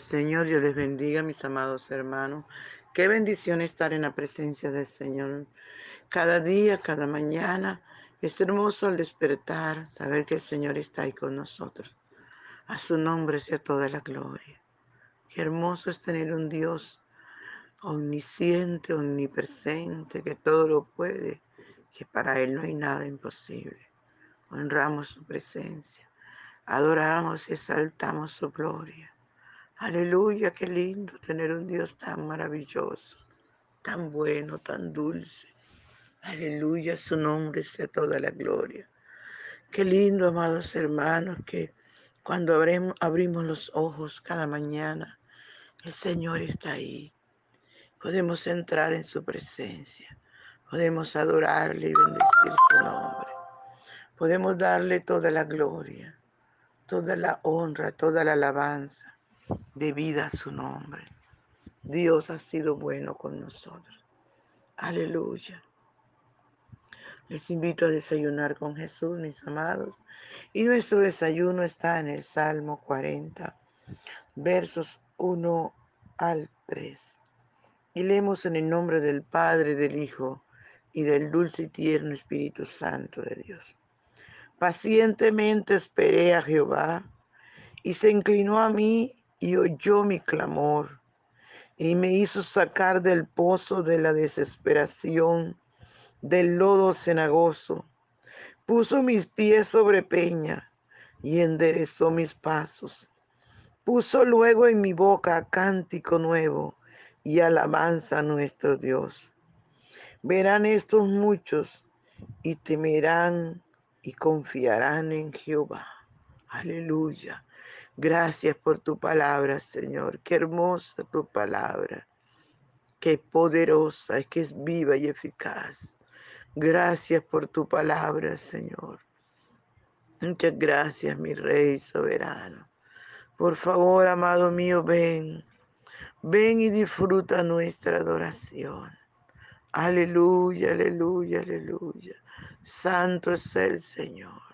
Señor, Dios les bendiga, mis amados hermanos. Qué bendición estar en la presencia del Señor. Cada día, cada mañana, es hermoso al despertar, saber que el Señor está ahí con nosotros. A su nombre sea toda la gloria. Qué hermoso es tener un Dios omnisciente, omnipresente, que todo lo puede, que para Él no hay nada imposible. Honramos su presencia, adoramos y exaltamos su gloria. Aleluya, qué lindo tener un Dios tan maravilloso, tan bueno, tan dulce. Aleluya, su nombre sea toda la gloria. Qué lindo, amados hermanos, que cuando abrimos los ojos cada mañana, el Señor está ahí. Podemos entrar en su presencia. Podemos adorarle y bendecir su nombre. Podemos darle toda la gloria, toda la honra, toda la alabanza de vida a su nombre. Dios ha sido bueno con nosotros. Aleluya. Les invito a desayunar con Jesús, mis amados. Y nuestro desayuno está en el Salmo 40, versos 1 al 3. Y leemos en el nombre del Padre, del Hijo y del dulce y tierno Espíritu Santo de Dios. Pacientemente esperé a Jehová y se inclinó a mí y oyó mi clamor y me hizo sacar del pozo de la desesperación, del lodo cenagoso. Puso mis pies sobre peña y enderezó mis pasos. Puso luego en mi boca cántico nuevo y alabanza a nuestro Dios. Verán estos muchos y temerán y confiarán en Jehová. Aleluya. Gracias por tu palabra, Señor. Qué hermosa tu palabra. Qué poderosa, que es viva y eficaz. Gracias por tu palabra, Señor. Muchas gracias, mi Rey soberano. Por favor, amado mío, ven. Ven y disfruta nuestra adoración. Aleluya, aleluya, aleluya. Santo es el Señor.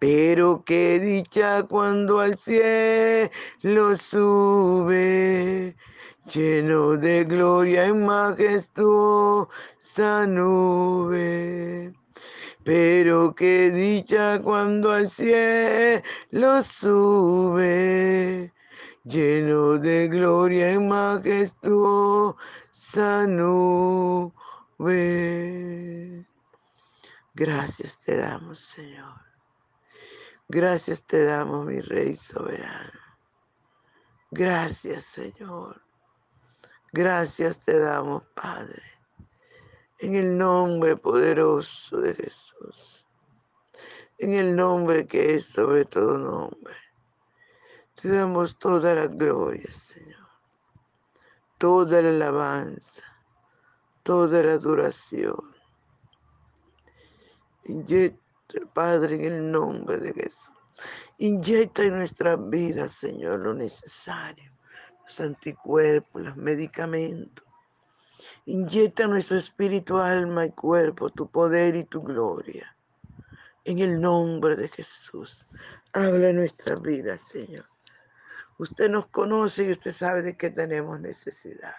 Pero qué dicha cuando al cielo sube, lleno de gloria y majestuosa nube pero qué dicha cuando al cielo sube, lleno de gloria y majestuosa nube. Gracias te damos, Señor. Gracias te damos, mi Rey soberano. Gracias, Señor. Gracias te damos, Padre en el nombre poderoso de Jesús, en el nombre que es sobre todo nombre. Te damos toda la gloria, Señor, toda la alabanza, toda la adoración. Padre, en el nombre de Jesús. Inyecta en nuestras vidas, Señor, lo necesario, los anticuerpos, los medicamentos Inyecta nuestro espíritu, alma y cuerpo tu poder y tu gloria. En el nombre de Jesús, habla en nuestra vida, Señor. Usted nos conoce y usted sabe de qué tenemos necesidad.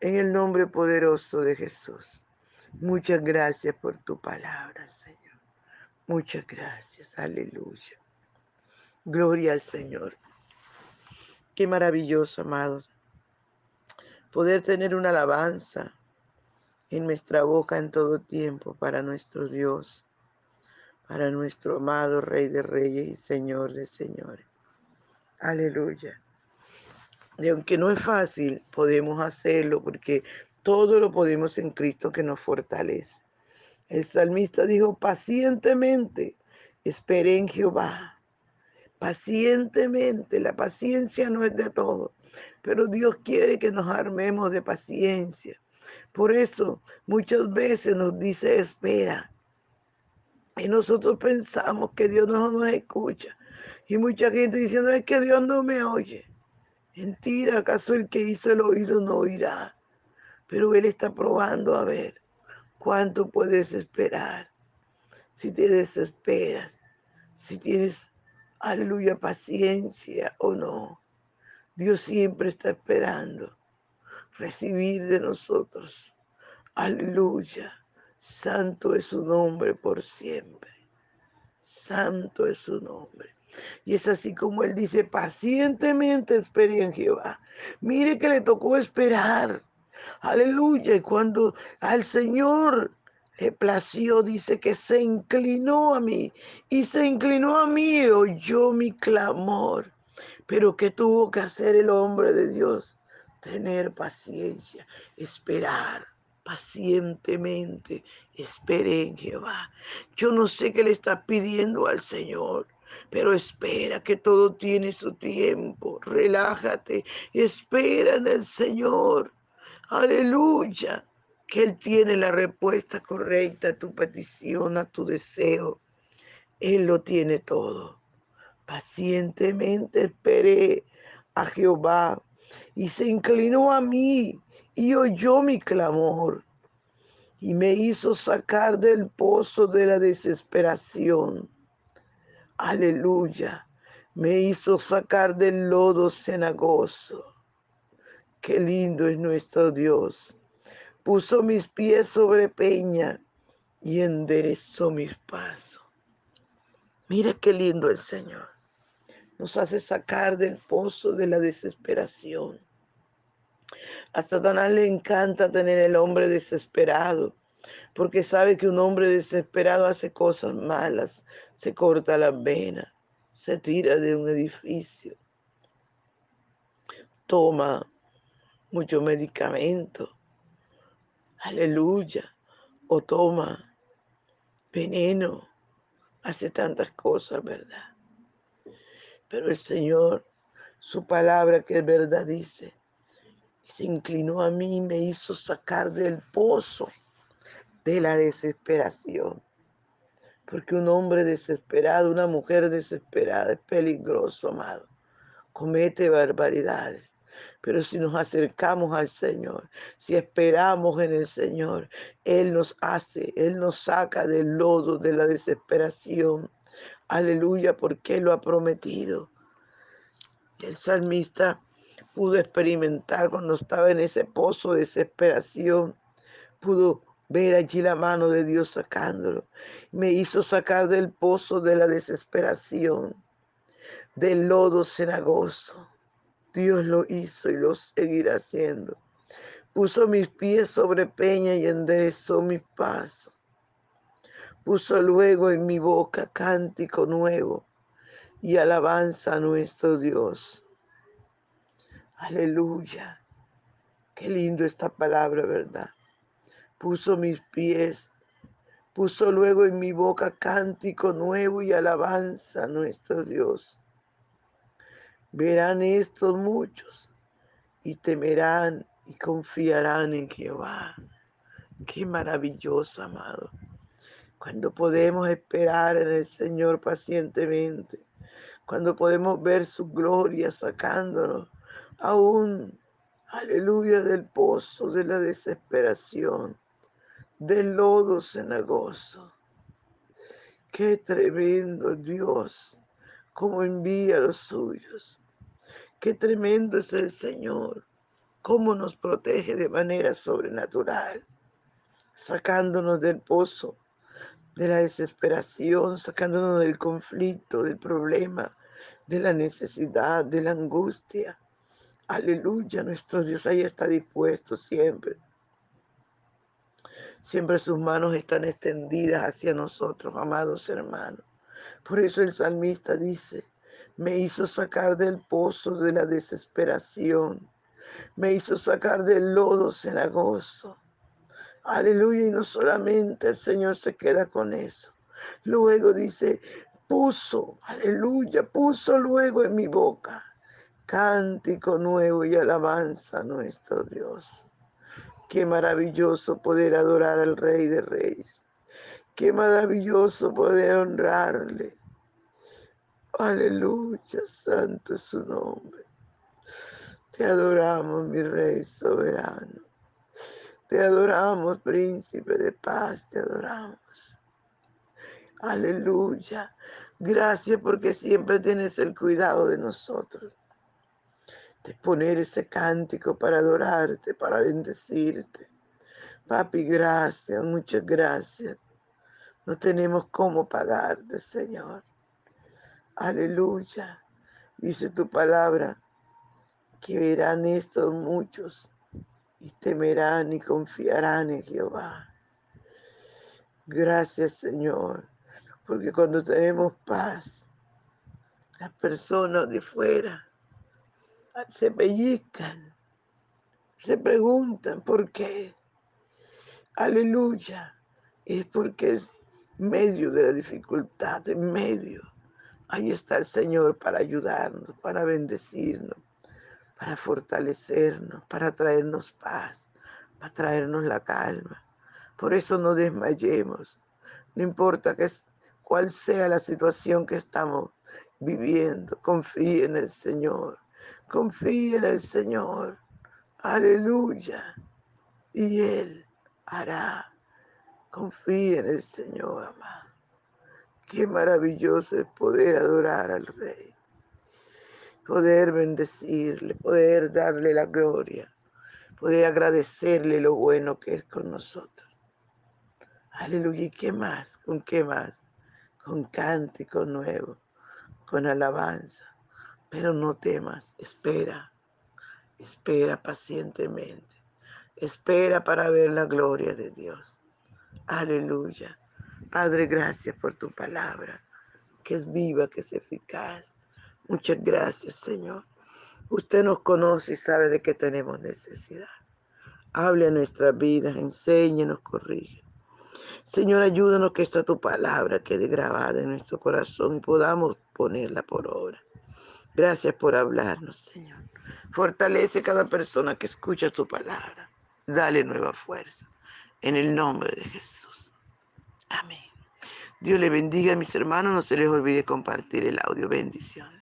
En el nombre poderoso de Jesús. Muchas gracias por tu palabra, Señor. Muchas gracias. Aleluya. Gloria al Señor. Qué maravilloso, amados poder tener una alabanza en nuestra boca en todo tiempo para nuestro Dios, para nuestro amado Rey de Reyes y Señor de Señores. Aleluya. Y aunque no es fácil, podemos hacerlo porque todo lo podemos en Cristo que nos fortalece. El salmista dijo, pacientemente esperé en Jehová. Pacientemente, la paciencia no es de todo, pero Dios quiere que nos armemos de paciencia. Por eso muchas veces nos dice espera. Y nosotros pensamos que Dios no nos escucha. Y mucha gente diciendo es que Dios no me oye. Mentira, ¿acaso el que hizo el oído no oirá? Pero Él está probando a ver cuánto puedes esperar. Si te desesperas, si tienes, aleluya, paciencia o no. Dios siempre está esperando recibir de nosotros. Aleluya. Santo es su nombre por siempre. Santo es su nombre. Y es así como él dice, pacientemente espere en Jehová. Mire que le tocó esperar. Aleluya. Y cuando al Señor le plació, dice que se inclinó a mí. Y se inclinó a mí oyó mi clamor. Pero ¿qué tuvo que hacer el hombre de Dios? Tener paciencia, esperar pacientemente. Espere en Jehová. Yo no sé qué le está pidiendo al Señor. Pero espera que todo tiene su tiempo. Relájate. Espera en el Señor. Aleluya. Que Él tiene la respuesta correcta a tu petición, a tu deseo. Él lo tiene todo. Pacientemente esperé a Jehová y se inclinó a mí y oyó mi clamor y me hizo sacar del pozo de la desesperación. Aleluya, me hizo sacar del lodo cenagoso. Qué lindo es nuestro Dios. Puso mis pies sobre peña y enderezó mis pasos. Mira qué lindo el Señor nos hace sacar del pozo de la desesperación. A Satanás le encanta tener el hombre desesperado, porque sabe que un hombre desesperado hace cosas malas, se corta las venas, se tira de un edificio, toma mucho medicamento. Aleluya. O toma veneno. Hace tantas cosas, ¿verdad? Pero el Señor, su palabra que es verdad dice, se inclinó a mí y me hizo sacar del pozo de la desesperación. Porque un hombre desesperado, una mujer desesperada es peligroso, amado. Comete barbaridades. Pero si nos acercamos al Señor, si esperamos en el Señor, Él nos hace, Él nos saca del lodo de la desesperación. Aleluya, porque Él lo ha prometido. El salmista pudo experimentar cuando estaba en ese pozo de desesperación, pudo ver allí la mano de Dios sacándolo. Me hizo sacar del pozo de la desesperación, del lodo cenagoso. Dios lo hizo y lo seguirá haciendo. Puso mis pies sobre peña y enderezó mis pasos. Puso luego en mi boca cántico nuevo y alabanza a nuestro Dios. Aleluya. Qué lindo esta palabra, ¿verdad? Puso mis pies, puso luego en mi boca cántico nuevo y alabanza a nuestro Dios. Verán estos muchos y temerán y confiarán en Jehová. Qué maravilloso, amado. Cuando podemos esperar en el Señor pacientemente, cuando podemos ver su gloria sacándonos aún, aleluya, del pozo de la desesperación, del lodo cenagoso. Qué tremendo Dios, cómo envía a los suyos. Qué tremendo es el Señor, cómo nos protege de manera sobrenatural, sacándonos del pozo de la desesperación, sacándonos del conflicto, del problema, de la necesidad, de la angustia. Aleluya, nuestro Dios ahí está dispuesto siempre. Siempre sus manos están extendidas hacia nosotros, amados hermanos. Por eso el salmista dice, me hizo sacar del pozo de la desesperación, me hizo sacar del lodo cenagoso. Aleluya, y no solamente el Señor se queda con eso. Luego dice, puso, aleluya, puso luego en mi boca cántico nuevo y alabanza a nuestro Dios. Qué maravilloso poder adorar al Rey de Reyes. Qué maravilloso poder honrarle. Aleluya, santo es su nombre. Te adoramos, mi Rey soberano. Te adoramos, príncipe de paz, te adoramos. Aleluya. Gracias porque siempre tienes el cuidado de nosotros de poner ese cántico para adorarte, para bendecirte. Papi, gracias, muchas gracias. No tenemos cómo pagarte, Señor. Aleluya. Dice tu palabra que verán estos muchos y temerán y confiarán en Jehová. Gracias, Señor, porque cuando tenemos paz, las personas de fuera se pellizcan, se preguntan por qué. Aleluya. Es porque es medio de la dificultad, en medio. Ahí está el Señor para ayudarnos, para bendecirnos, para fortalecernos, para traernos paz, para traernos la calma. Por eso no desmayemos. No importa cuál sea la situación que estamos viviendo, confíe en el Señor. Confía en el Señor. Aleluya. Y Él hará. Confía en el Señor, amado. Qué maravilloso es poder adorar al Rey. Poder bendecirle, poder darle la gloria, poder agradecerle lo bueno que es con nosotros. Aleluya. ¿Y qué más? ¿Con qué más? Con cántico nuevo, con alabanza pero no temas, espera, espera pacientemente, espera para ver la gloria de Dios. Aleluya. Padre, gracias por tu palabra, que es viva, que es eficaz. Muchas gracias, Señor. Usted nos conoce y sabe de qué tenemos necesidad. Hable a nuestras vidas, enséñenos, corrige. Señor, ayúdanos que esta tu palabra quede grabada en nuestro corazón y podamos ponerla por obra. Gracias por hablarnos, Señor. Fortalece cada persona que escucha tu palabra. Dale nueva fuerza. En el nombre de Jesús. Amén. Dios le bendiga a mis hermanos. No se les olvide compartir el audio. Bendición.